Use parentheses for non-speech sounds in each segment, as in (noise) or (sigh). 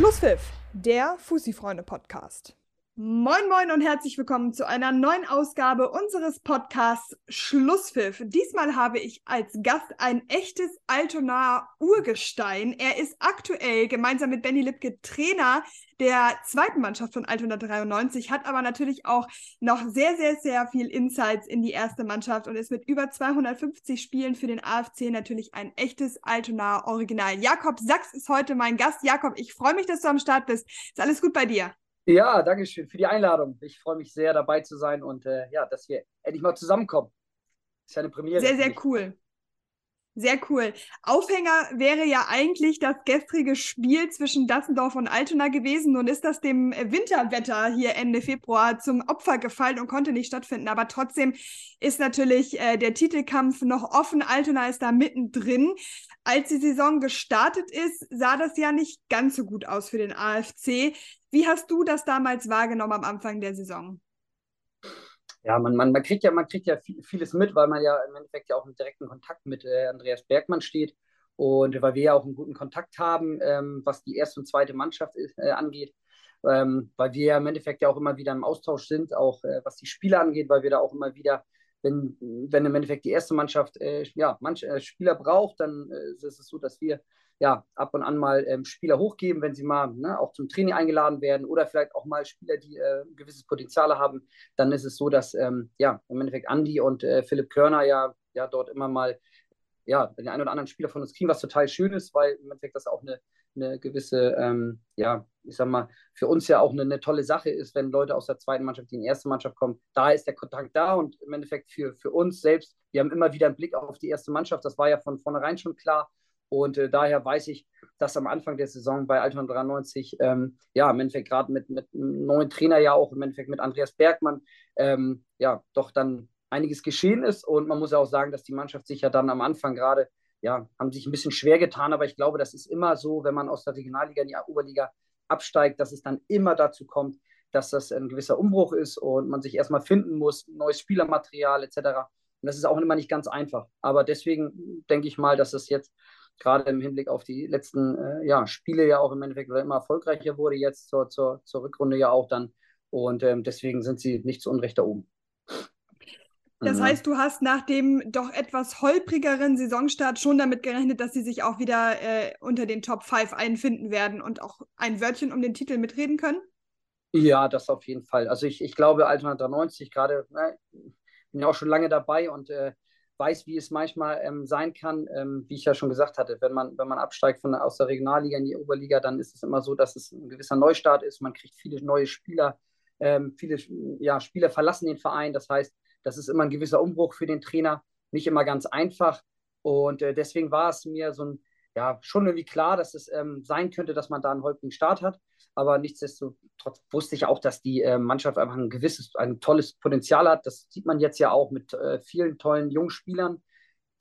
Schlusspfiff, der Fussi-Freunde-Podcast. Moin, moin und herzlich willkommen zu einer neuen Ausgabe unseres Podcasts Schlusspfiff. Diesmal habe ich als Gast ein echtes Altonaer Urgestein. Er ist aktuell gemeinsam mit Benny Lipke Trainer der zweiten Mannschaft von Altona 93, hat aber natürlich auch noch sehr, sehr, sehr viel Insights in die erste Mannschaft und ist mit über 250 Spielen für den AFC natürlich ein echtes Altonaer Original. Jakob Sachs ist heute mein Gast. Jakob, ich freue mich, dass du am Start bist. Ist alles gut bei dir? Ja, danke schön für die Einladung. Ich freue mich sehr, dabei zu sein und äh, ja, dass wir endlich mal zusammenkommen. ist ja eine Premiere. Sehr, sehr cool. Sehr cool. Aufhänger wäre ja eigentlich das gestrige Spiel zwischen Dassendorf und Altona gewesen. Nun ist das dem Winterwetter hier Ende Februar zum Opfer gefallen und konnte nicht stattfinden. Aber trotzdem ist natürlich äh, der Titelkampf noch offen. Altona ist da mittendrin. Als die Saison gestartet ist, sah das ja nicht ganz so gut aus für den AFC. Wie hast du das damals wahrgenommen am Anfang der Saison? Ja, man, man, man kriegt ja, man kriegt ja vieles mit, weil man ja im Endeffekt ja auch im direkten Kontakt mit äh, Andreas Bergmann steht und weil wir ja auch einen guten Kontakt haben, ähm, was die erste und zweite Mannschaft äh, angeht. Ähm, weil wir ja im Endeffekt ja auch immer wieder im Austausch sind, auch äh, was die Spieler angeht, weil wir da auch immer wieder, wenn, wenn im Endeffekt die erste Mannschaft äh, ja, manche äh, Spieler braucht, dann äh, ist es so, dass wir ja, ab und an mal ähm, Spieler hochgeben, wenn sie mal ne, auch zum Training eingeladen werden oder vielleicht auch mal Spieler, die äh, ein gewisses Potenzial haben, dann ist es so, dass ähm, ja, im Endeffekt Andi und äh, Philipp Körner ja, ja dort immer mal ja, den einen oder anderen Spieler von uns kriegen, was total schön ist, weil im Endeffekt das auch eine, eine gewisse, ähm, ja, ich sag mal, für uns ja auch eine, eine, tolle Sache ist, wenn Leute aus der zweiten Mannschaft, die in die erste Mannschaft kommen, da ist der Kontakt da und im Endeffekt für, für uns selbst, wir haben immer wieder einen Blick auf die erste Mannschaft, das war ja von vornherein schon klar und äh, daher weiß ich, dass am Anfang der Saison bei Altona 93, ähm, ja, im Endeffekt gerade mit, mit einem neuen Trainer ja auch, im Endeffekt mit Andreas Bergmann, ähm, ja, doch dann einiges geschehen ist. Und man muss ja auch sagen, dass die Mannschaft sich ja dann am Anfang gerade, ja, haben sich ein bisschen schwer getan. Aber ich glaube, das ist immer so, wenn man aus der Regionalliga in die Oberliga absteigt, dass es dann immer dazu kommt, dass das ein gewisser Umbruch ist und man sich erstmal finden muss, neues Spielermaterial etc. Und das ist auch immer nicht ganz einfach. Aber deswegen denke ich mal, dass es jetzt gerade im Hinblick auf die letzten äh, ja, Spiele ja auch im Endeffekt immer erfolgreicher wurde, jetzt zur, zur, zur Rückrunde ja auch dann. Und ähm, deswegen sind sie nicht zu Unrecht da oben. Das mhm. heißt, du hast nach dem doch etwas holprigeren Saisonstart schon damit gerechnet, dass sie sich auch wieder äh, unter den Top 5 einfinden werden und auch ein Wörtchen um den Titel mitreden können? Ja, das auf jeden Fall. Also ich, ich glaube, Altona 93 gerade, ne, bin ja auch schon lange dabei und äh, weiß, wie es manchmal ähm, sein kann, ähm, wie ich ja schon gesagt hatte, wenn man, wenn man absteigt von, aus der Regionalliga in die Oberliga, dann ist es immer so, dass es ein gewisser Neustart ist. Man kriegt viele neue Spieler, ähm, viele ja, Spieler verlassen den Verein. Das heißt, das ist immer ein gewisser Umbruch für den Trainer, nicht immer ganz einfach. Und äh, deswegen war es mir so ein, ja, schon irgendwie klar, dass es ähm, sein könnte, dass man da einen holprigen Start hat. Aber nichtsdestotrotz wusste ich auch, dass die äh, Mannschaft einfach ein gewisses, ein tolles Potenzial hat. Das sieht man jetzt ja auch mit äh, vielen tollen Jungspielern,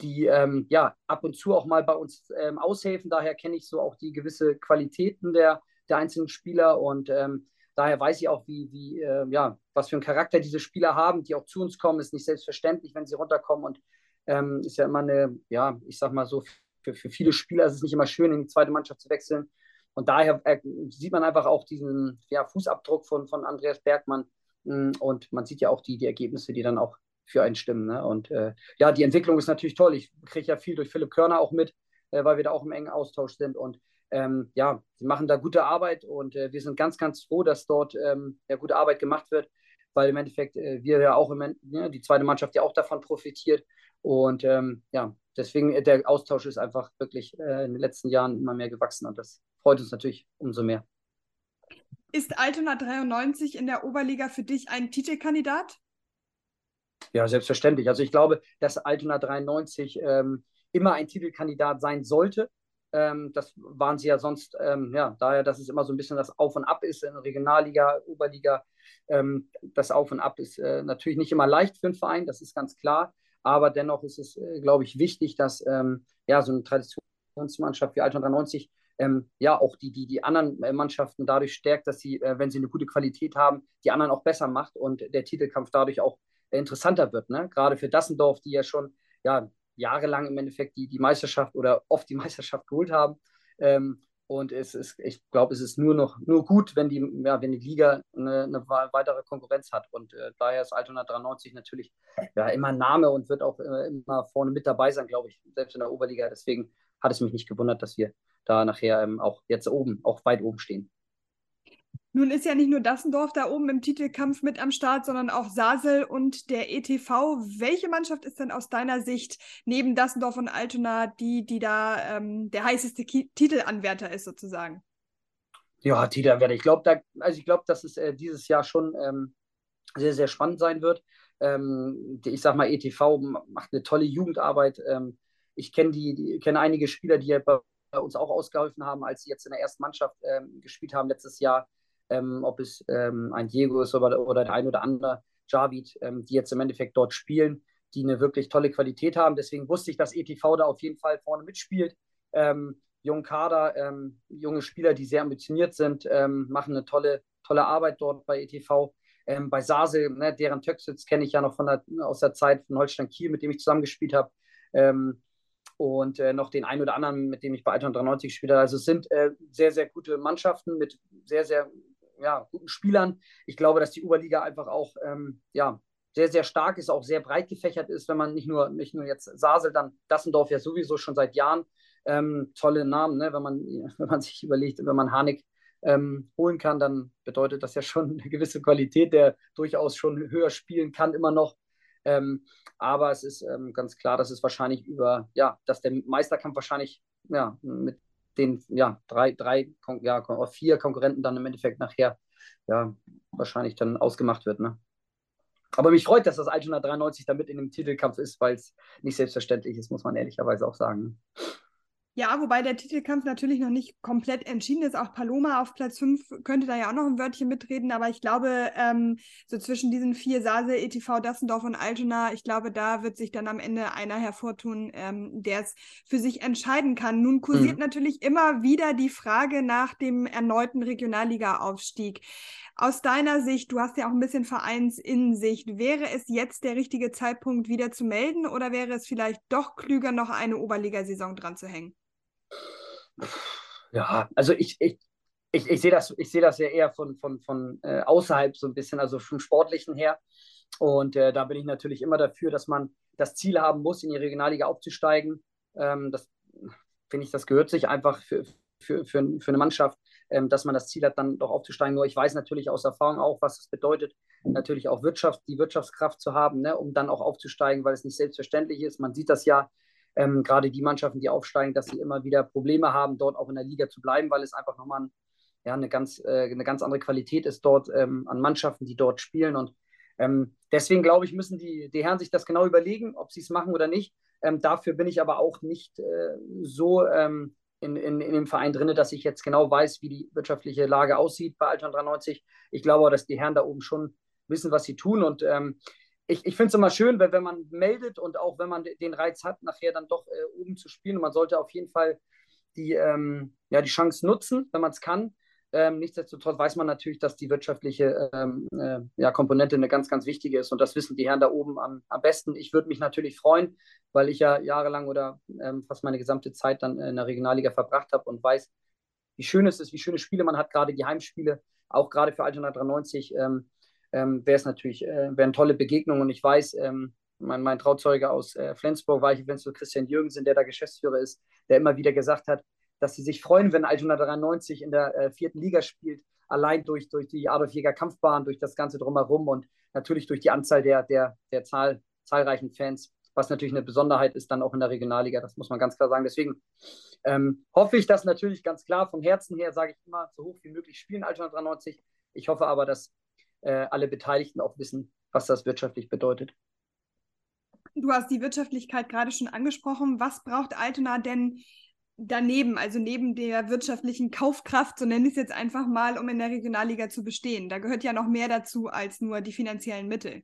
die ähm, ja ab und zu auch mal bei uns ähm, aushelfen. Daher kenne ich so auch die gewisse Qualitäten der, der einzelnen Spieler und ähm, daher weiß ich auch, wie, wie äh, ja, was für einen Charakter diese Spieler haben, die auch zu uns kommen. Ist nicht selbstverständlich, wenn sie runterkommen und ähm, ist ja immer eine, ja, ich sag mal so, für, für viele Spieler ist es nicht immer schön, in die zweite Mannschaft zu wechseln. Und daher äh, sieht man einfach auch diesen ja, Fußabdruck von, von Andreas Bergmann. Mm, und man sieht ja auch die, die Ergebnisse, die dann auch für einen stimmen. Ne? Und äh, ja, die Entwicklung ist natürlich toll. Ich kriege ja viel durch Philipp Körner auch mit, äh, weil wir da auch im engen Austausch sind. Und ähm, ja, sie machen da gute Arbeit und äh, wir sind ganz, ganz froh, dass dort ähm, ja, gute Arbeit gemacht wird, weil im Endeffekt äh, wir ja auch im, ja, ne, die zweite Mannschaft ja auch davon profitiert. Und ähm, ja, deswegen äh, der Austausch ist einfach wirklich äh, in den letzten Jahren immer mehr gewachsen und das freut uns natürlich umso mehr. Ist Altona 93 in der Oberliga für dich ein Titelkandidat? Ja, selbstverständlich. Also ich glaube, dass Altona 93 ähm, immer ein Titelkandidat sein sollte. Ähm, das waren sie ja sonst, ähm, ja, daher, dass es immer so ein bisschen das Auf und Ab ist in Regionalliga, Oberliga. Ähm, das Auf und Ab ist äh, natürlich nicht immer leicht für einen Verein, das ist ganz klar. Aber dennoch ist es, äh, glaube ich, wichtig, dass ähm, ja, so eine Traditionsmannschaft wie Altona 93 ähm, ja auch die, die, die anderen äh, Mannschaften dadurch stärkt, dass sie, äh, wenn sie eine gute Qualität haben, die anderen auch besser macht und der Titelkampf dadurch auch äh, interessanter wird. Ne? Gerade für Dassendorf, die ja schon ja, jahrelang im Endeffekt die, die Meisterschaft oder oft die (laughs) Meisterschaft geholt haben. Ähm, Und es ist, ich glaube, es ist nur noch nur gut, wenn die, ja, wenn die Liga eine, eine weitere Konkurrenz hat. Und äh, daher ist Altona 93 natürlich ja, immer Name und wird auch äh, immer vorne mit dabei sein, glaube ich, selbst in der Oberliga. Deswegen hat es mich nicht gewundert, dass wir da nachher ähm, auch jetzt oben, auch weit oben stehen. Nun ist ja nicht nur Dassendorf da oben im Titelkampf mit am Start, sondern auch Sasel und der ETV. Welche Mannschaft ist denn aus deiner Sicht neben Dassendorf und Altona die, die da ähm, der heißeste Ki Titelanwärter ist sozusagen? Ja, Titelanwärter. Ich glaube, da, also ich glaube, dass es äh, dieses Jahr schon ähm, sehr, sehr spannend sein wird. Ähm, ich sag mal, ETV macht eine tolle Jugendarbeit. Ähm, ich kenne die, die kenne einige Spieler, die ja bei uns auch ausgeholfen haben, als sie jetzt in der ersten Mannschaft ähm, gespielt haben letztes Jahr ähm, ob es ähm, ein Diego ist oder, oder der ein oder andere Javid, ähm, die jetzt im Endeffekt dort spielen, die eine wirklich tolle Qualität haben. Deswegen wusste ich, dass ETV da auf jeden Fall vorne mitspielt. Ähm, jungen Kader, ähm, junge Spieler, die sehr ambitioniert sind, ähm, machen eine tolle, tolle Arbeit dort bei ETV. Ähm, bei Sase, ne, deren Töxitz kenne ich ja noch von der, aus der Zeit von Holstein Kiel, mit dem ich zusammengespielt habe. Ähm, und äh, noch den einen oder anderen, mit dem ich bei Altona 93 gespielt habe. Also es sind äh, sehr, sehr gute Mannschaften mit sehr, sehr ja, guten Spielern. Ich glaube, dass die Oberliga einfach auch ähm, ja, sehr, sehr stark ist, auch sehr breit gefächert ist, wenn man nicht nur, nicht nur jetzt Sasel, dann Dassendorf ja sowieso schon seit Jahren. Ähm, tolle Namen, ne? wenn, man, (laughs) wenn man sich überlegt, wenn man Harnik ähm, holen kann, dann bedeutet das ja schon eine gewisse Qualität, der durchaus schon höher spielen kann, immer noch. Ähm, aber es ist ähm, ganz klar, dass es wahrscheinlich über, ja, dass der Meisterkampf wahrscheinlich ja, mit den ja, drei, drei ja, vier Konkurrenten dann im Endeffekt nachher ja, wahrscheinlich dann ausgemacht wird. Ne? Aber mich freut, dass das Altona 93 da mit in dem Titelkampf ist, weil es nicht selbstverständlich ist, muss man ehrlicherweise auch sagen. Ja, wobei der Titelkampf natürlich noch nicht komplett entschieden ist. Auch Paloma auf Platz 5 könnte da ja auch noch ein Wörtchen mitreden, aber ich glaube, ähm, so zwischen diesen vier Sase, ETV, Dassendorf und Altona, ich glaube, da wird sich dann am Ende einer hervortun, ähm, der es für sich entscheiden kann. Nun kursiert mhm. natürlich immer wieder die Frage nach dem erneuten Regionalliga-Aufstieg. Aus deiner Sicht, du hast ja auch ein bisschen Vereinsinsicht, wäre es jetzt der richtige Zeitpunkt, wieder zu melden oder wäre es vielleicht doch klüger, noch eine Oberligasaison dran zu hängen? Ja, also ich, ich, ich, ich sehe das, seh das ja eher von, von, von äh, außerhalb so ein bisschen, also vom Sportlichen her. Und äh, da bin ich natürlich immer dafür, dass man das Ziel haben muss, in die Regionalliga aufzusteigen. Ähm, das finde ich, das gehört sich einfach für, für, für, für eine Mannschaft, ähm, dass man das Ziel hat, dann doch aufzusteigen. Nur ich weiß natürlich aus Erfahrung auch, was es bedeutet, natürlich auch Wirtschaft, die Wirtschaftskraft zu haben, ne, um dann auch aufzusteigen, weil es nicht selbstverständlich ist. Man sieht das ja ähm, gerade die Mannschaften, die aufsteigen, dass sie immer wieder Probleme haben, dort auch in der Liga zu bleiben, weil es einfach nochmal ein, ja, eine, ganz, äh, eine ganz andere Qualität ist dort ähm, an Mannschaften, die dort spielen. Und ähm, deswegen glaube ich, müssen die, die Herren sich das genau überlegen, ob sie es machen oder nicht. Ähm, dafür bin ich aber auch nicht äh, so ähm, in, in, in dem Verein drin, dass ich jetzt genau weiß, wie die wirtschaftliche Lage aussieht bei Altern 93. Ich glaube, dass die Herren da oben schon wissen, was sie tun. Und ähm, ich, ich finde es immer schön, wenn, wenn man meldet und auch wenn man den Reiz hat, nachher dann doch äh, oben zu spielen. Und man sollte auf jeden Fall die, ähm, ja, die Chance nutzen, wenn man es kann. Ähm, nichtsdestotrotz weiß man natürlich, dass die wirtschaftliche ähm, äh, ja, Komponente eine ganz, ganz wichtige ist. Und das wissen die Herren da oben am, am besten. Ich würde mich natürlich freuen, weil ich ja jahrelang oder ähm, fast meine gesamte Zeit dann in der Regionalliga verbracht habe und weiß, wie schön es ist, wie schöne Spiele man hat, gerade die Heimspiele, auch gerade für Altona 93 ähm, wäre es natürlich, äh, wären tolle Begegnungen. Und ich weiß, ähm, mein, mein Trauzeuge aus äh, Flensburg, war ich Flensburg, Christian Jürgensen, der da Geschäftsführer ist, der immer wieder gesagt hat, dass sie sich freuen, wenn Altona 93 in der äh, vierten Liga spielt, allein durch, durch die Adolf Jäger Kampfbahn, durch das Ganze drumherum und natürlich durch die Anzahl der, der, der Zahl, zahlreichen Fans, was natürlich eine Besonderheit ist, dann auch in der Regionalliga, das muss man ganz klar sagen. Deswegen ähm, hoffe ich, dass natürlich ganz klar vom Herzen her, sage ich immer, so hoch wie möglich spielen Altona 93. Ich hoffe aber, dass alle Beteiligten auch wissen, was das wirtschaftlich bedeutet. Du hast die Wirtschaftlichkeit gerade schon angesprochen. Was braucht Altona denn daneben, also neben der wirtschaftlichen Kaufkraft, so nenne ich es jetzt einfach mal, um in der Regionalliga zu bestehen? Da gehört ja noch mehr dazu als nur die finanziellen Mittel.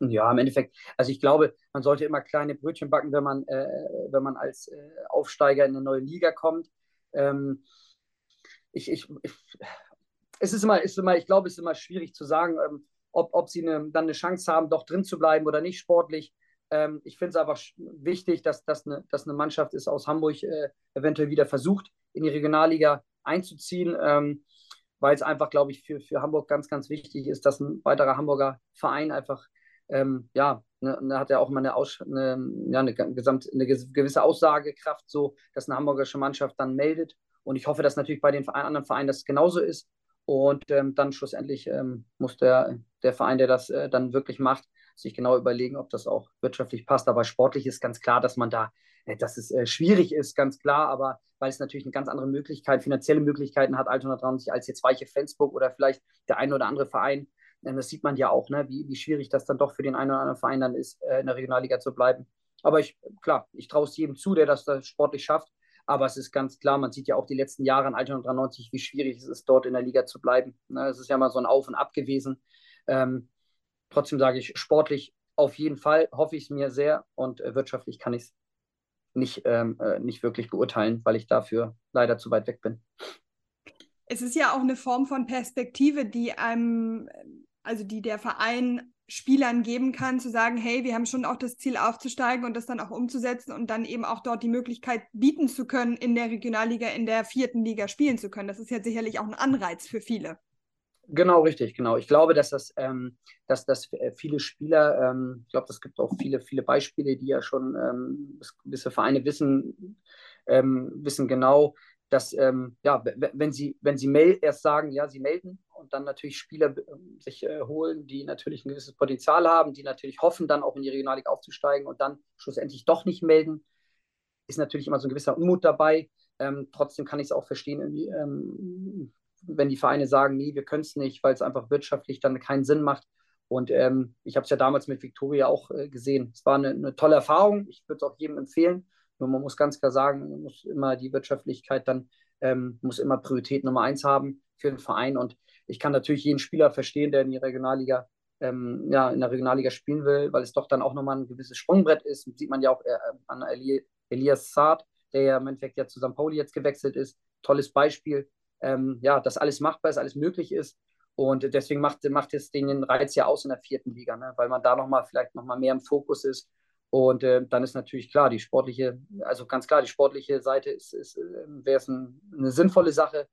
Ja, im Endeffekt, also ich glaube, man sollte immer kleine Brötchen backen, wenn man, äh, wenn man als äh, Aufsteiger in eine neue Liga kommt. Ähm, ich, ich, ich, es ist immer, ist immer, ich glaube, es ist immer schwierig zu sagen, ähm, ob, ob sie eine, dann eine Chance haben, doch drin zu bleiben oder nicht sportlich. Ähm, ich finde es einfach wichtig, dass, dass, eine, dass eine Mannschaft ist aus Hamburg äh, eventuell wieder versucht, in die Regionalliga einzuziehen, ähm, weil es einfach, glaube ich, für, für Hamburg ganz, ganz wichtig ist, dass ein weiterer Hamburger Verein einfach, ähm, ja, ne, ne hat ja auch immer eine, Aus eine, ja, eine, gesamt, eine gewisse Aussagekraft, so, dass eine hamburgische Mannschaft dann meldet. Und ich hoffe, dass natürlich bei den anderen Vereinen das genauso ist. Und ähm, dann schlussendlich ähm, muss der, der Verein, der das äh, dann wirklich macht, sich genau überlegen, ob das auch wirtschaftlich passt. Aber sportlich ist ganz klar, dass man da, äh, dass es äh, schwierig ist, ganz klar. Aber weil es natürlich eine ganz andere Möglichkeit, finanzielle Möglichkeiten hat, Altona 93 als jetzt Weiche Flensburg oder vielleicht der ein oder andere Verein. Ähm, das sieht man ja auch, ne? wie, wie schwierig das dann doch für den einen oder anderen Verein dann ist, äh, in der Regionalliga zu bleiben. Aber ich, klar, ich traue es jedem zu, der das, das sportlich schafft. Aber es ist ganz klar, man sieht ja auch die letzten Jahre an Altona 93, wie schwierig es ist, dort in der Liga zu bleiben. Ne, es ist ja mal so ein Auf und Ab gewesen. Ähm, trotzdem sage ich, sportlich auf jeden Fall hoffe ich es mir sehr und äh, wirtschaftlich kann ich es nicht, ähm, äh, nicht wirklich beurteilen, weil ich dafür leider zu weit weg bin. Es ist ja auch eine Form von Perspektive, die einem, also die der Verein Spielern geben kann, zu sagen, hey, wir haben schon auch das Ziel aufzusteigen und das dann auch umzusetzen und dann eben auch dort die Möglichkeit bieten zu können, in der Regionalliga, in der vierten Liga spielen zu können. Das ist ja sicherlich auch ein Anreiz für viele. Genau, richtig, genau. Ich glaube, dass das, ähm, dass das viele Spieler, ähm, ich glaube, es gibt auch viele, viele Beispiele, die ja schon ähm, gewisse Vereine wissen, ähm, wissen genau, dass ähm, ja, wenn sie, wenn sie erst sagen, ja, sie melden und dann natürlich Spieler ähm, sich äh, holen, die natürlich ein gewisses Potenzial haben, die natürlich hoffen, dann auch in die Regionalliga aufzusteigen und dann schlussendlich doch nicht melden, ist natürlich immer so ein gewisser Unmut dabei. Ähm, trotzdem kann ich es auch verstehen, ähm, wenn die Vereine sagen, nee, wir können es nicht, weil es einfach wirtschaftlich dann keinen Sinn macht. Und ähm, ich habe es ja damals mit Victoria auch äh, gesehen. Es war eine, eine tolle Erfahrung. Ich würde es auch jedem empfehlen. Nur man muss ganz klar sagen, man muss immer die Wirtschaftlichkeit dann, ähm, muss immer Priorität Nummer eins haben für den Verein. Und ich kann natürlich jeden Spieler verstehen, der in die Regionalliga, ähm, ja, in der Regionalliga spielen will, weil es doch dann auch nochmal ein gewisses Sprungbrett ist. Das sieht man ja auch äh, an Eli Elias Saad, der ja im Endeffekt ja zu St. Pauli jetzt gewechselt ist. Tolles Beispiel. Ähm, ja, dass alles machbar ist, alles möglich ist. Und deswegen macht, macht es den Reiz ja aus in der vierten Liga, ne? weil man da nochmal vielleicht nochmal mehr im Fokus ist und äh, dann ist natürlich klar, die sportliche, also ganz klar, die sportliche Seite ist, ist ähm, wäre es ein, eine sinnvolle Sache.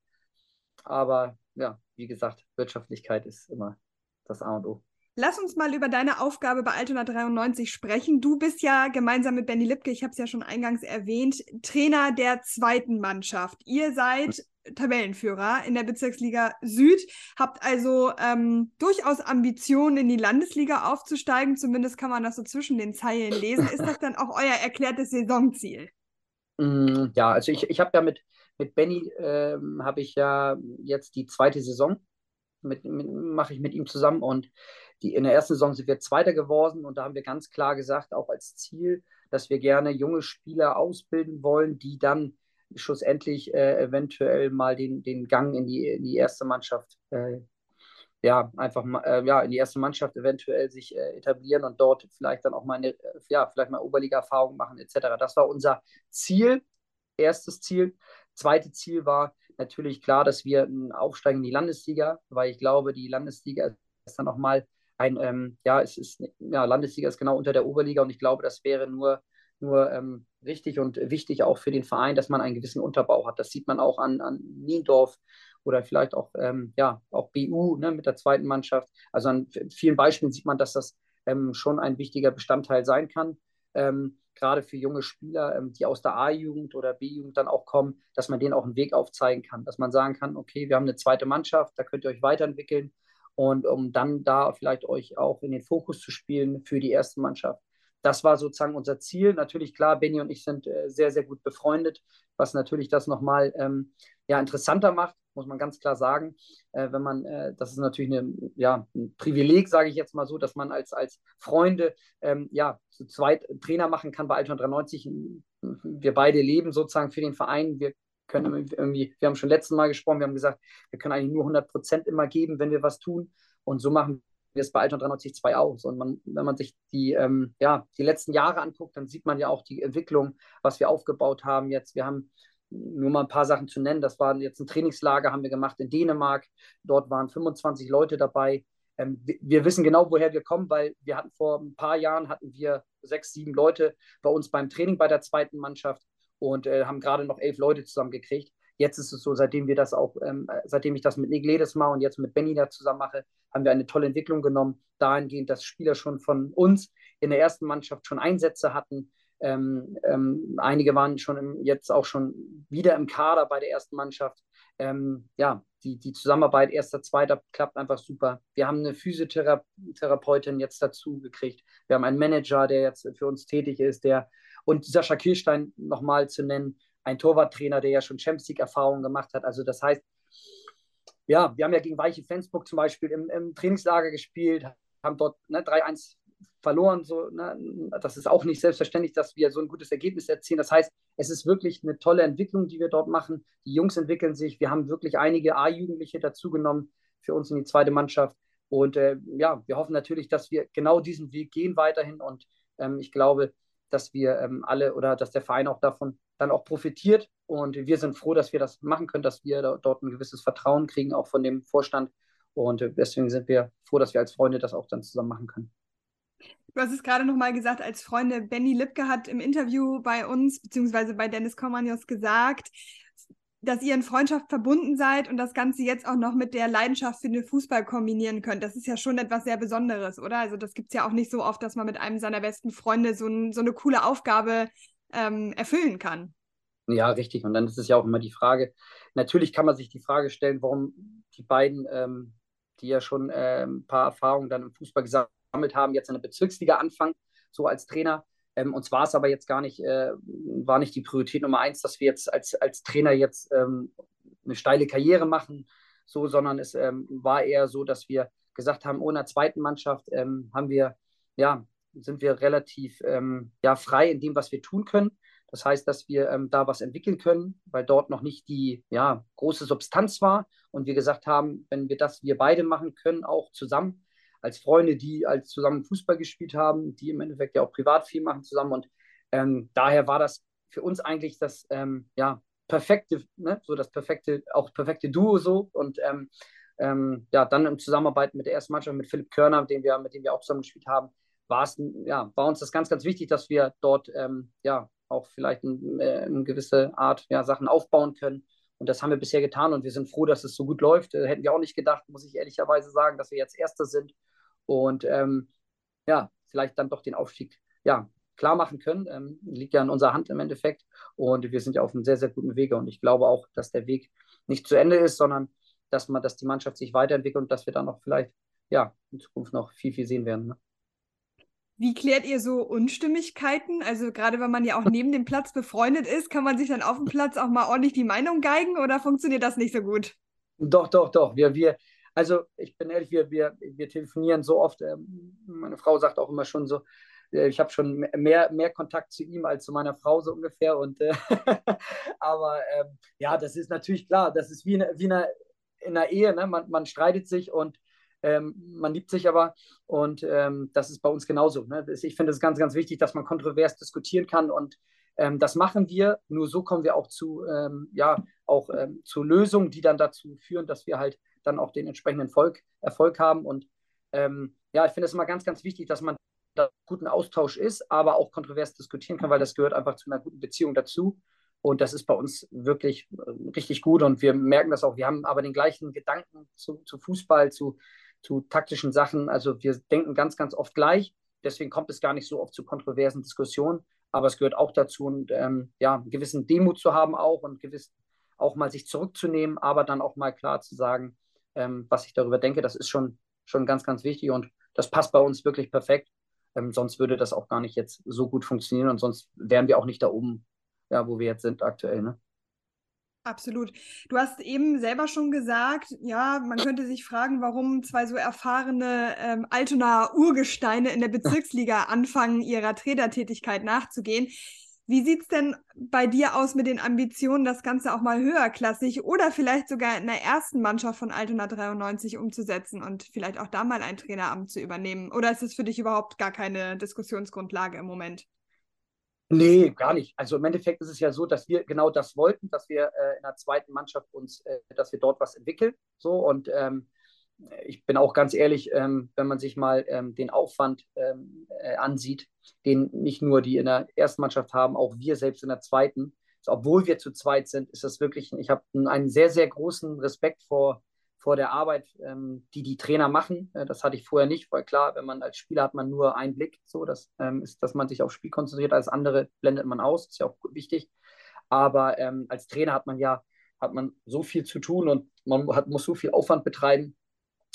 Aber ja, wie gesagt, Wirtschaftlichkeit ist immer das A und O. Lass uns mal über deine Aufgabe bei Altona 93 sprechen. Du bist ja gemeinsam mit Benny Lipke, ich habe es ja schon eingangs erwähnt, Trainer der zweiten Mannschaft. Ihr seid Tabellenführer in der Bezirksliga Süd, habt also ähm, durchaus Ambitionen, in die Landesliga aufzusteigen. Zumindest kann man das so zwischen den Zeilen lesen. Ist das dann auch euer erklärtes Saisonziel? Mm, ja, also ich, ich habe ja mit, mit Benny, ähm, habe ich ja jetzt die zweite Saison, mit, mit mache ich mit ihm zusammen und die, in der ersten Saison sind wir Zweiter geworden und da haben wir ganz klar gesagt, auch als Ziel, dass wir gerne junge Spieler ausbilden wollen, die dann schlussendlich äh, eventuell mal den, den Gang in die, in die erste Mannschaft, äh, ja, einfach mal, äh, ja, in die erste Mannschaft eventuell sich äh, etablieren und dort vielleicht dann auch mal eine, ja, vielleicht mal Oberliga-Erfahrung machen, etc. Das war unser Ziel, erstes Ziel. Zweite Ziel war natürlich klar, dass wir aufsteigen in die Landesliga, weil ich glaube, die Landesliga ist dann auch mal ein, ähm, ja, es ist, ja, Landesliga ist genau unter der Oberliga und ich glaube, das wäre nur, nur ähm, richtig und wichtig auch für den Verein, dass man einen gewissen Unterbau hat. Das sieht man auch an, an Niendorf oder vielleicht auch, ähm, ja, auch BU ne, mit der zweiten Mannschaft. Also an vielen Beispielen sieht man, dass das ähm, schon ein wichtiger Bestandteil sein kann. Ähm, gerade für junge Spieler, ähm, die aus der A-Jugend oder B-Jugend dann auch kommen, dass man denen auch einen Weg aufzeigen kann, dass man sagen kann, okay, wir haben eine zweite Mannschaft, da könnt ihr euch weiterentwickeln und um dann da vielleicht euch auch in den Fokus zu spielen für die erste Mannschaft. Das war sozusagen unser Ziel. Natürlich, klar, Benny und ich sind äh, sehr, sehr gut befreundet, was natürlich das nochmal ähm, ja, interessanter macht, muss man ganz klar sagen. Äh, wenn man, äh, das ist natürlich eine, ja, ein Privileg, sage ich jetzt mal so, dass man als, als Freunde ähm, ja, zu zweit Trainer machen kann bei Altona 93. Wir beide leben sozusagen für den Verein. Wir können irgendwie, wir haben schon letztes Mal gesprochen, wir haben gesagt, wir können eigentlich nur 100 Prozent immer geben, wenn wir was tun. Und so machen wir es bei Alton 93 2 aus. Und man, wenn man sich die, ähm, ja, die letzten Jahre anguckt, dann sieht man ja auch die Entwicklung, was wir aufgebaut haben jetzt. Wir haben nur mal ein paar Sachen zu nennen. Das war jetzt ein Trainingslager, haben wir gemacht in Dänemark. Dort waren 25 Leute dabei. Ähm, wir wissen genau, woher wir kommen, weil wir hatten vor ein paar Jahren hatten wir sechs, sieben Leute bei uns beim Training bei der zweiten Mannschaft und äh, haben gerade noch elf Leute zusammengekriegt. Jetzt ist es so, seitdem wir das auch, ähm, seitdem ich das mit Nick mache und jetzt mit Benny da zusammen mache, haben wir eine tolle Entwicklung genommen, dahingehend, dass Spieler schon von uns in der ersten Mannschaft schon Einsätze hatten. Ähm, ähm, einige waren schon im, jetzt auch schon wieder im Kader bei der ersten Mannschaft. Ähm, ja, die, die Zusammenarbeit erster, zweiter klappt einfach super. Wir haben eine Physiotherapeutin jetzt dazu gekriegt. Wir haben einen Manager, der jetzt für uns tätig ist, der und Sascha Kirstein nochmal zu nennen, ein Torwarttrainer, der ja schon Champions League-Erfahrungen gemacht hat. Also das heißt, ja, wir haben ja gegen Weiche Flensburg zum Beispiel im, im Trainingslager gespielt, haben dort ne, 3-1 verloren. So, ne? Das ist auch nicht selbstverständlich, dass wir so ein gutes Ergebnis erzielen. Das heißt, es ist wirklich eine tolle Entwicklung, die wir dort machen. Die Jungs entwickeln sich. Wir haben wirklich einige A-Jugendliche dazugenommen für uns in die zweite Mannschaft. Und äh, ja, wir hoffen natürlich, dass wir genau diesen Weg gehen weiterhin. Und ähm, ich glaube, dass wir ähm, alle oder dass der Verein auch davon dann auch profitiert. Und wir sind froh, dass wir das machen können, dass wir da, dort ein gewisses Vertrauen kriegen, auch von dem Vorstand. Und äh, deswegen sind wir froh, dass wir als Freunde das auch dann zusammen machen können. Du hast es gerade nochmal gesagt, als Freunde, Benny Lipke hat im Interview bei uns, beziehungsweise bei Dennis Komanios gesagt, dass ihr in Freundschaft verbunden seid und das Ganze jetzt auch noch mit der Leidenschaft für den Fußball kombinieren könnt. Das ist ja schon etwas sehr Besonderes, oder? Also das gibt es ja auch nicht so oft, dass man mit einem seiner besten Freunde so, ein, so eine coole Aufgabe ähm, erfüllen kann. Ja, richtig. Und dann ist es ja auch immer die Frage, natürlich kann man sich die Frage stellen, warum die beiden, ähm, die ja schon äh, ein paar Erfahrungen dann im Fußball gesammelt haben, jetzt in der Bezirksliga anfangen, so als Trainer. Ähm, uns war es aber jetzt gar nicht, äh, war nicht die Priorität Nummer eins, dass wir jetzt als, als Trainer jetzt ähm, eine steile Karriere machen, so, sondern es ähm, war eher so, dass wir gesagt haben, ohne zweiten Mannschaft ähm, haben wir, ja, sind wir relativ ähm, ja, frei in dem, was wir tun können. Das heißt, dass wir ähm, da was entwickeln können, weil dort noch nicht die ja, große Substanz war und wir gesagt haben, wenn wir das wir beide machen können, auch zusammen, als Freunde, die als zusammen Fußball gespielt haben, die im Endeffekt ja auch privat viel machen zusammen. Und ähm, daher war das für uns eigentlich das ähm, ja, perfekte, ne? so das perfekte, auch perfekte Duo so. Und ähm, ähm ja, dann in Zusammenarbeit mit der ersten Mannschaft, mit Philipp Körner, den wir, mit dem wir auch zusammen gespielt haben, war es, ja, war uns das ganz, ganz wichtig, dass wir dort ähm, ja auch vielleicht in, äh, eine gewisse Art ja, Sachen aufbauen können. Und das haben wir bisher getan und wir sind froh, dass es so gut läuft. Äh, hätten wir auch nicht gedacht, muss ich ehrlicherweise sagen, dass wir jetzt Erster sind und ähm, ja, vielleicht dann doch den Aufstieg ja, klar machen können. Ähm, liegt ja in unserer Hand im Endeffekt. Und wir sind ja auf einem sehr, sehr guten Wege. Und ich glaube auch, dass der Weg nicht zu Ende ist, sondern dass man, dass die Mannschaft sich weiterentwickelt und dass wir dann noch vielleicht ja, in Zukunft noch viel, viel sehen werden. Ne? Wie klärt ihr so Unstimmigkeiten? Also gerade wenn man ja auch neben dem Platz befreundet ist, kann man sich dann auf dem Platz auch mal ordentlich die Meinung geigen oder funktioniert das nicht so gut? Doch, doch, doch. Wir, wir, also ich bin ehrlich, wir, wir, wir telefonieren so oft. Ähm, meine Frau sagt auch immer schon so, äh, ich habe schon mehr, mehr Kontakt zu ihm als zu meiner Frau so ungefähr. Und, äh, (laughs) aber ähm, ja, das ist natürlich klar, das ist wie, in, wie in, einer, in einer Ehe, ne? man, man streitet sich und ähm, man liebt sich aber und ähm, das ist bei uns genauso. Ne? Ich finde es ganz, ganz wichtig, dass man kontrovers diskutieren kann und ähm, das machen wir. Nur so kommen wir auch zu, ähm, ja, auch ähm, zu Lösungen, die dann dazu führen, dass wir halt dann auch den entsprechenden Erfolg, Erfolg haben. Und ähm, ja, ich finde es immer ganz, ganz wichtig, dass man da guten Austausch ist, aber auch kontrovers diskutieren kann, weil das gehört einfach zu einer guten Beziehung dazu. Und das ist bei uns wirklich äh, richtig gut und wir merken das auch. Wir haben aber den gleichen Gedanken zu, zu Fußball, zu, zu taktischen Sachen. Also wir denken ganz, ganz oft gleich. Deswegen kommt es gar nicht so oft zu kontroversen Diskussionen. Aber es gehört auch dazu, und, ähm, ja, einen gewissen Demut zu haben auch und gewiss auch mal sich zurückzunehmen, aber dann auch mal klar zu sagen, ähm, was ich darüber denke. Das ist schon, schon ganz, ganz wichtig und das passt bei uns wirklich perfekt. Ähm, sonst würde das auch gar nicht jetzt so gut funktionieren und sonst wären wir auch nicht da oben, ja, wo wir jetzt sind aktuell. Ne? Absolut. Du hast eben selber schon gesagt, ja, man könnte sich fragen, warum zwei so erfahrene ähm, Altonaer Urgesteine in der (laughs) Bezirksliga anfangen, ihrer Trainertätigkeit nachzugehen. Wie sieht es denn bei dir aus mit den Ambitionen, das Ganze auch mal höherklassig oder vielleicht sogar in der ersten Mannschaft von Altona 93 umzusetzen und vielleicht auch da mal ein Traineramt zu übernehmen? Oder ist es für dich überhaupt gar keine Diskussionsgrundlage im Moment? Nee, gar nicht. Also im Endeffekt ist es ja so, dass wir genau das wollten, dass wir äh, in der zweiten Mannschaft uns, äh, dass wir dort was entwickeln. So und ähm, ich bin auch ganz ehrlich, ähm, wenn man sich mal ähm, den Aufwand ähm, äh, ansieht, den nicht nur die in der ersten Mannschaft haben, auch wir selbst in der zweiten. obwohl wir zu zweit sind, ist das wirklich, ich habe einen sehr, sehr großen Respekt vor, vor der Arbeit, ähm, die die Trainer machen. Äh, das hatte ich vorher nicht, weil klar, wenn man als Spieler hat man nur einen Blick, so das ähm, ist, dass man sich aufs Spiel konzentriert, als andere blendet man aus, ist ja auch wichtig. Aber ähm, als Trainer hat man ja hat man so viel zu tun und man hat, muss so viel Aufwand betreiben.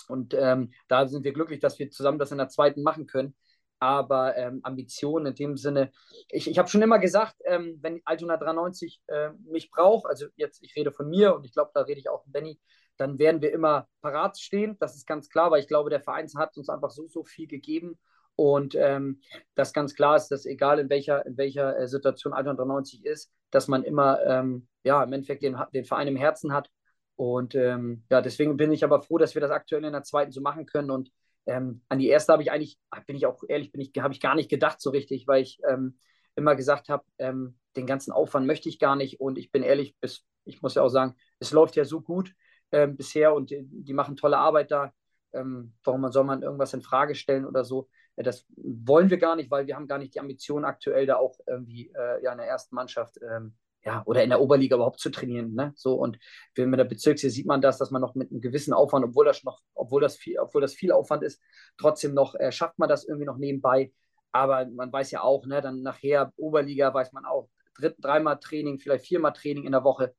Und ähm, da sind wir glücklich, dass wir zusammen das in der zweiten machen können. Aber ähm, Ambitionen in dem Sinne, ich, ich habe schon immer gesagt, ähm, wenn Altona 93 äh, mich braucht, also jetzt, ich rede von mir und ich glaube, da rede ich auch mit Benny, dann werden wir immer parat stehen. Das ist ganz klar, weil ich glaube, der Verein hat uns einfach so, so viel gegeben. Und ähm, das ganz klar ist, dass egal in welcher, in welcher äh, Situation Altona 93 ist, dass man immer ähm, ja, im Endeffekt den, den Verein im Herzen hat. Und ähm, ja, deswegen bin ich aber froh, dass wir das aktuell in der zweiten so machen können. Und ähm, an die erste habe ich eigentlich, bin ich auch ehrlich, ich, habe ich gar nicht gedacht so richtig, weil ich ähm, immer gesagt habe, ähm, den ganzen Aufwand möchte ich gar nicht. Und ich bin ehrlich, bis, ich muss ja auch sagen, es läuft ja so gut ähm, bisher und die, die, machen tolle Arbeit da. Ähm, warum soll man irgendwas in Frage stellen oder so? Ja, das wollen wir gar nicht, weil wir haben gar nicht die Ambition aktuell da auch irgendwie äh, ja, in der ersten Mannschaft ähm, ja, oder in der Oberliga überhaupt zu trainieren. Ne? So, und mit der Bezirksliga sieht man das, dass man noch mit einem gewissen Aufwand, obwohl das noch, obwohl das viel, obwohl das viel Aufwand ist, trotzdem noch äh, schafft man das irgendwie noch nebenbei. Aber man weiß ja auch, ne, dann nachher Oberliga weiß man auch, dritt, dreimal Training, vielleicht viermal Training in der Woche.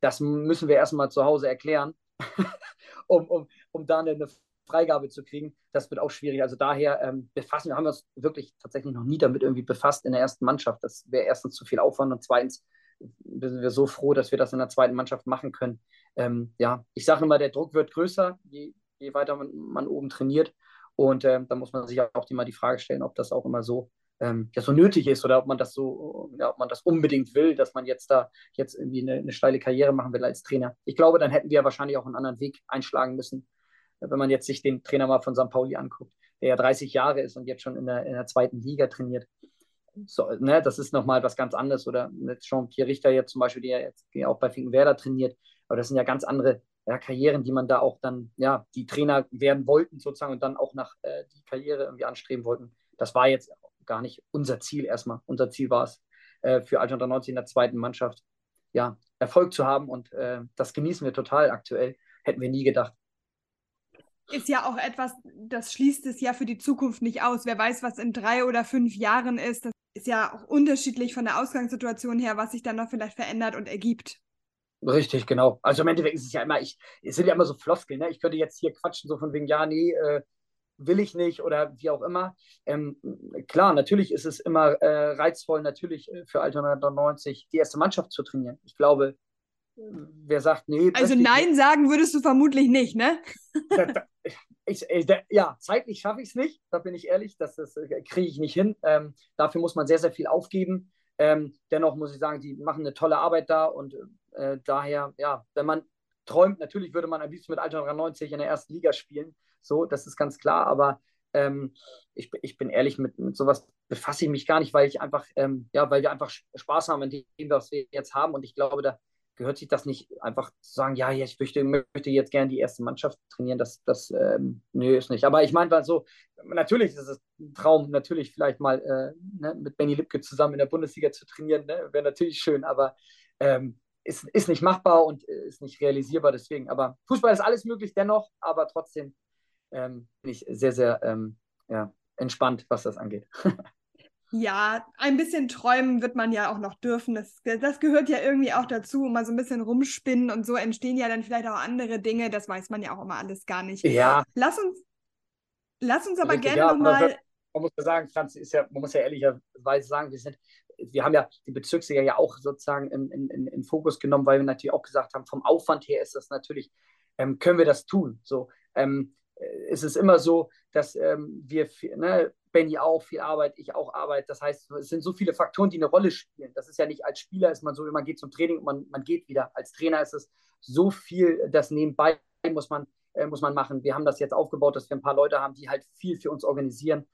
Das müssen wir erstmal zu Hause erklären, (laughs) um, um, um da eine Freigabe zu kriegen. Das wird auch schwierig. Also daher ähm, befassen wir, haben wir uns wirklich tatsächlich noch nie damit irgendwie befasst in der ersten Mannschaft. Das wäre erstens zu viel Aufwand und zweitens sind wir so froh, dass wir das in der zweiten Mannschaft machen können. Ähm, ja, ich sage immer, der Druck wird größer, je, je weiter man, man, oben trainiert. Und ähm, da muss man sich auch immer die Frage stellen, ob das auch immer so, ähm, ja, so nötig ist oder ob man das so, ja, ob man das unbedingt will, dass man jetzt da jetzt irgendwie eine, eine steile Karriere machen will als Trainer. Ich glaube, dann hätten wir wahrscheinlich auch einen anderen Weg einschlagen müssen, wenn man jetzt sich den Trainer mal von St. Pauli anguckt, der ja 30 Jahre ist und jetzt schon in der, in der zweiten Liga trainiert so, ne, das ist nochmal was ganz anderes. Oder Jean-Pierre Richter jetzt zum Beispiel, der jetzt auch bei Finkenwerder trainiert. Aber das sind ja ganz andere ja, Karrieren, die man da auch dann, ja, die Trainer werden wollten sozusagen und dann auch nach äh, die Karriere irgendwie anstreben wollten. Das war jetzt gar nicht unser Ziel erstmal. Unser Ziel war es, äh, für Alter 90 in der zweiten Mannschaft ja, Erfolg zu haben und äh, das genießen wir total aktuell. Hätten wir nie gedacht ist ja auch etwas, das schließt es ja für die Zukunft nicht aus. Wer weiß, was in drei oder fünf Jahren ist. Das ist ja auch unterschiedlich von der Ausgangssituation her, was sich dann noch vielleicht verändert und ergibt. Richtig, genau. Also im Endeffekt ist es ja immer, ich, es sind ja immer so Floskeln, ne? Ich könnte jetzt hier quatschen, so von wegen, ja, nee, äh, will ich nicht oder wie auch immer. Ähm, klar, natürlich ist es immer äh, reizvoll, natürlich äh, für Alter 90 die erste Mannschaft zu trainieren. Ich glaube, wer sagt, nee. Also Nein nicht. sagen würdest du vermutlich nicht, ne? ich, ich, ja, zeitlich schaffe ich es nicht, da bin ich ehrlich, das, das äh, kriege ich nicht hin. Ähm, dafür muss man sehr, sehr viel aufgeben. Ähm, dennoch muss ich sagen, die machen eine tolle Arbeit da und äh, daher, ja, wenn man träumt, natürlich würde man am liebsten mit Alter 90 in der ersten Liga spielen, so, das ist ganz klar, aber ähm, ich, ich bin ehrlich, mit, mit sowas befasse ich mich gar nicht, weil ich einfach, ähm, ja, weil wir einfach Spaß haben in dem, was wir jetzt haben und ich glaube, da, gehört sich das nicht einfach zu sagen, ja, ich möchte, möchte jetzt gerne die erste Mannschaft trainieren, das, das ähm, nö, ist nicht. Aber ich meine, so, natürlich ist es ein Traum, natürlich vielleicht mal äh, ne, mit Benny Lipke zusammen in der Bundesliga zu trainieren, ne, wäre natürlich schön, aber ähm, ist, ist nicht machbar und äh, ist nicht realisierbar deswegen. Aber Fußball ist alles möglich dennoch, aber trotzdem ähm, bin ich sehr, sehr ähm, ja, entspannt, was das angeht. (laughs) Ja, ein bisschen träumen wird man ja auch noch dürfen. Das, das gehört ja irgendwie auch dazu, mal so ein bisschen rumspinnen und so entstehen ja dann vielleicht auch andere Dinge. Das weiß man ja auch immer alles gar nicht. Ja. Lass uns, lass uns aber Richtig, gerne ja, nochmal. Man muss ja sagen, Franz, ist ja, man muss ja ehrlicherweise sagen, wir sind, wir haben ja die Bezirksliga ja auch sozusagen in, in, in, Fokus genommen, weil wir natürlich auch gesagt haben, vom Aufwand her ist das natürlich, ähm, können wir das tun. So, ähm, äh, ist es immer so, dass ähm, wir, ne, Benny auch viel Arbeit, ich auch Arbeit. Das heißt, es sind so viele Faktoren, die eine Rolle spielen. Das ist ja nicht als Spieler ist man so, man geht zum Training und man, man geht wieder. Als Trainer ist es so viel, das nebenbei muss man, äh, muss man machen. Wir haben das jetzt aufgebaut, dass wir ein paar Leute haben, die halt viel für uns organisieren.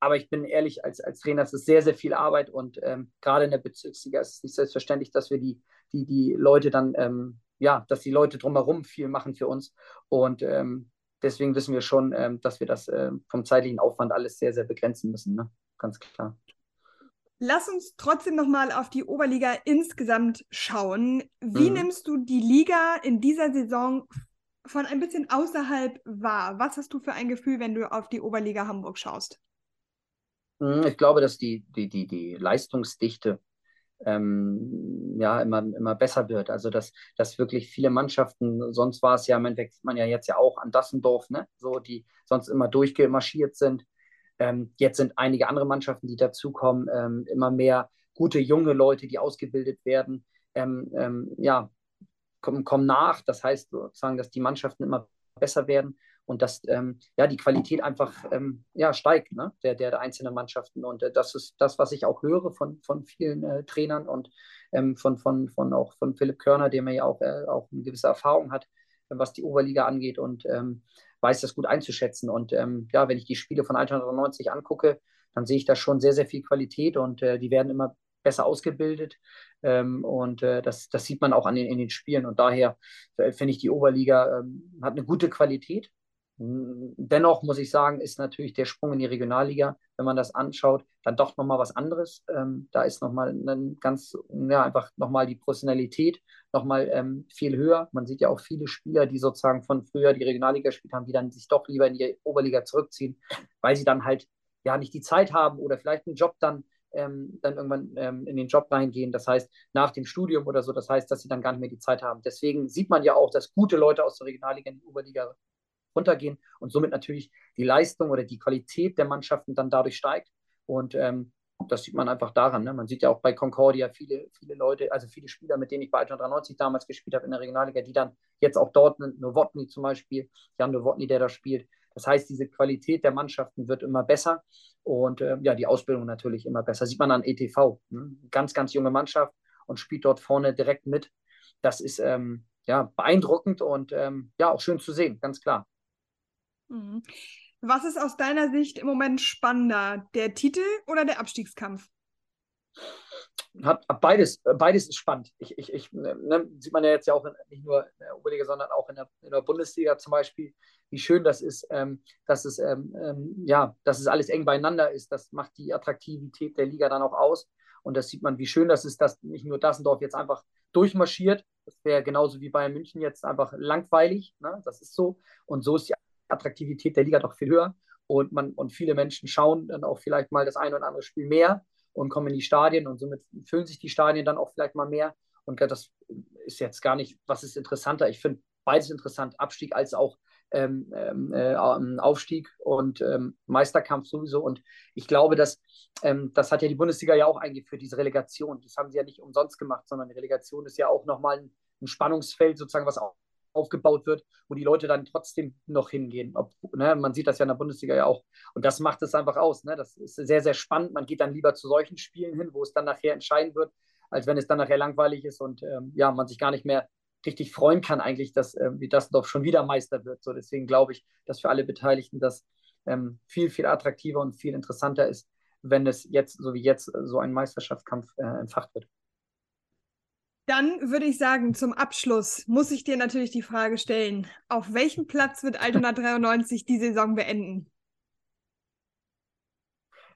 Aber ich bin ehrlich, als, als Trainer ist es sehr, sehr viel Arbeit und ähm, gerade in der Bezirksliga ist es nicht selbstverständlich, dass wir die, die, die Leute dann, ähm, ja, dass die Leute drumherum viel machen für uns. Und ähm, deswegen wissen wir schon, ähm, dass wir das äh, vom zeitlichen Aufwand alles sehr, sehr begrenzen müssen. Ne? Ganz klar. Lass uns trotzdem nochmal auf die Oberliga insgesamt schauen. Wie mhm. nimmst du die Liga in dieser Saison von ein bisschen außerhalb wahr? Was hast du für ein Gefühl, wenn du auf die Oberliga Hamburg schaust? Hm, ich glaube, dass die, die, die, die Leistungsdichte ähm, ja, immer, immer besser wird. Also, dass, dass wirklich viele Mannschaften, sonst war es ja, im Endeffekt man ja jetzt ja auch an Dassendorf, ne? so, die sonst immer durchgemarschiert sind. Ähm, jetzt sind einige andere Mannschaften, die dazukommen, ähm, immer mehr gute junge Leute, die ausgebildet werden, ähm, ähm, ja, kommen, kommen nach. Das heißt sozusagen, dass die Mannschaften immer besser werden und dass ähm, ja, die Qualität einfach ähm, ja, steigt, ne? der, der, der einzelnen Mannschaften. Und äh, das ist das, was ich auch höre von, von vielen äh, Trainern und ähm, von, von, von auch von Philipp Körner, der mir ja auch, äh, auch eine gewisse Erfahrung hat, was die Oberliga angeht und ähm, weiß das gut einzuschätzen. Und ähm, ja, wenn ich die Spiele von 1990 angucke, dann sehe ich da schon sehr, sehr viel Qualität und äh, die werden immer besser ausgebildet. Ähm, und äh, das, das sieht man auch an den, in den Spielen. Und daher äh, finde ich, die Oberliga hat eine gute Qualität. Dennoch muss ich sagen, ist natürlich der Sprung in die Regionalliga, wenn man das anschaut, dann doch nochmal was anderes. Ähm, da ist nochmal ein ganz, ja, einfach nochmal die Professionalität nochmal ähm, viel höher. Man sieht ja auch viele Spieler, die sozusagen von früher die Regionalliga gespielt haben, die dann sich doch lieber in die Oberliga zurückziehen, weil sie dann halt ja nicht die Zeit haben oder vielleicht einen Job dann ähm, dann irgendwann ähm, in den Job reingehen. Das heißt, nach dem Studium oder so, das heißt, dass sie dann gar nicht mehr die Zeit haben. Deswegen sieht man ja auch, dass gute Leute aus der Regionalliga in die Oberliga runtergehen und somit natürlich die Leistung oder die Qualität der Mannschaften dann dadurch steigt. Und ähm, das sieht man einfach daran. Ne? Man sieht ja auch bei Concordia viele, viele Leute, also viele Spieler, mit denen ich bei 93 damals gespielt habe in der Regionalliga, die dann jetzt auch dort, Nowotny zum Beispiel, Jan Nowotny, der da spielt. Das heißt, diese Qualität der Mannschaften wird immer besser und äh, ja, die Ausbildung natürlich immer besser. Sieht man an ETV. Ne? Ganz, ganz junge Mannschaft und spielt dort vorne direkt mit. Das ist ähm, ja beeindruckend und ähm, ja auch schön zu sehen, ganz klar. Mhm. Was ist aus deiner Sicht im Moment spannender, der Titel oder der Abstiegskampf? Hat, beides, beides ist spannend. Ich, ich, ich, ne, sieht man ja jetzt ja auch in, nicht nur in der Oberliga, sondern auch in der, in der Bundesliga zum Beispiel, wie schön das ist, ähm, dass, es, ähm, ähm, ja, dass es alles eng beieinander ist. Das macht die Attraktivität der Liga dann auch aus. Und das sieht man, wie schön das ist, dass nicht nur Dassendorf jetzt einfach durchmarschiert. Das wäre genauso wie Bayern München jetzt einfach langweilig. Ne? Das ist so. Und so ist die Attraktivität der Liga doch viel höher und man und viele Menschen schauen dann auch vielleicht mal das ein oder andere Spiel mehr und kommen in die Stadien und somit füllen sich die Stadien dann auch vielleicht mal mehr. Und das ist jetzt gar nicht, was ist interessanter. Ich finde beides interessant, Abstieg als auch ähm, ähm äh, Aufstieg und ähm, Meisterkampf sowieso. Und ich glaube, dass ähm, das hat ja die Bundesliga ja auch eingeführt, diese Relegation. Das haben sie ja nicht umsonst gemacht, sondern die Relegation ist ja auch nochmal ein, ein Spannungsfeld, sozusagen, was auch aufgebaut wird, wo die Leute dann trotzdem noch hingehen. Ob, ne, man sieht das ja in der Bundesliga ja auch. Und das macht es einfach aus. Ne? Das ist sehr, sehr spannend. Man geht dann lieber zu solchen Spielen hin, wo es dann nachher entscheiden wird, als wenn es dann nachher langweilig ist und ähm, ja, man sich gar nicht mehr richtig freuen kann, eigentlich, dass äh, wie Dassendorf schon wieder Meister wird. So, deswegen glaube ich, dass für alle Beteiligten das ähm, viel, viel attraktiver und viel interessanter ist, wenn es jetzt, so wie jetzt, so ein Meisterschaftskampf äh, entfacht wird. Dann würde ich sagen, zum Abschluss muss ich dir natürlich die Frage stellen: Auf welchem Platz wird Altona (laughs) 93 die Saison beenden?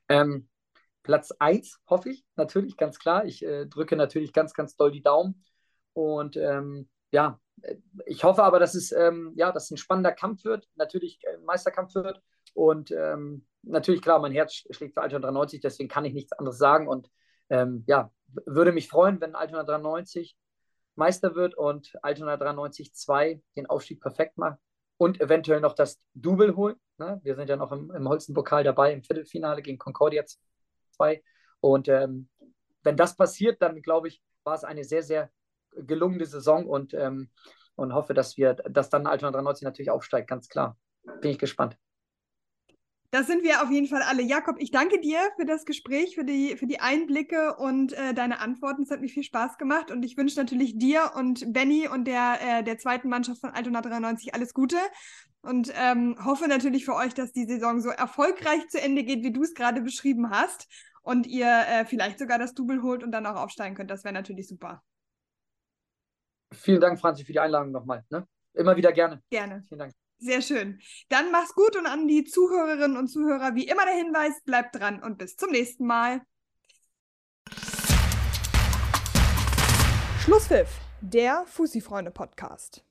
Ähm, Platz 1, hoffe ich, natürlich, ganz klar. Ich äh, drücke natürlich ganz, ganz doll die Daumen. Und ähm, ja, ich hoffe aber, dass es, ähm, ja, dass ein spannender Kampf wird, natürlich ein Meisterkampf wird. Und ähm, natürlich, klar, mein Herz schlägt für Altona 93, deswegen kann ich nichts anderes sagen. Und ähm, ja, würde mich freuen, wenn Altona 93 Meister wird und Altona 93 2 den Aufstieg perfekt macht und eventuell noch das Double holt. Ne? Wir sind ja noch im, im Holzenpokal dabei, im Viertelfinale gegen Concordia 2. Und ähm, wenn das passiert, dann glaube ich, war es eine sehr, sehr gelungene Saison und, ähm, und hoffe, dass wir, dass dann Altona 93 natürlich aufsteigt, ganz klar. Bin ich gespannt. Das sind wir auf jeden Fall alle. Jakob, ich danke dir für das Gespräch, für die, für die Einblicke und äh, deine Antworten. Es hat mir viel Spaß gemacht und ich wünsche natürlich dir und Benny und der, äh, der zweiten Mannschaft von Altona 93 alles Gute und ähm, hoffe natürlich für euch, dass die Saison so erfolgreich zu Ende geht, wie du es gerade beschrieben hast und ihr äh, vielleicht sogar das Double holt und dann auch aufsteigen könnt. Das wäre natürlich super. Vielen Dank, Franzi, für die Einladung nochmal. Ne? Immer wieder gerne. Gerne. Vielen Dank. Sehr schön. Dann mach's gut und an die Zuhörerinnen und Zuhörer wie immer der Hinweis, bleibt dran und bis zum nächsten Mal. Schlusspfiff, der Fussi-Freunde-Podcast.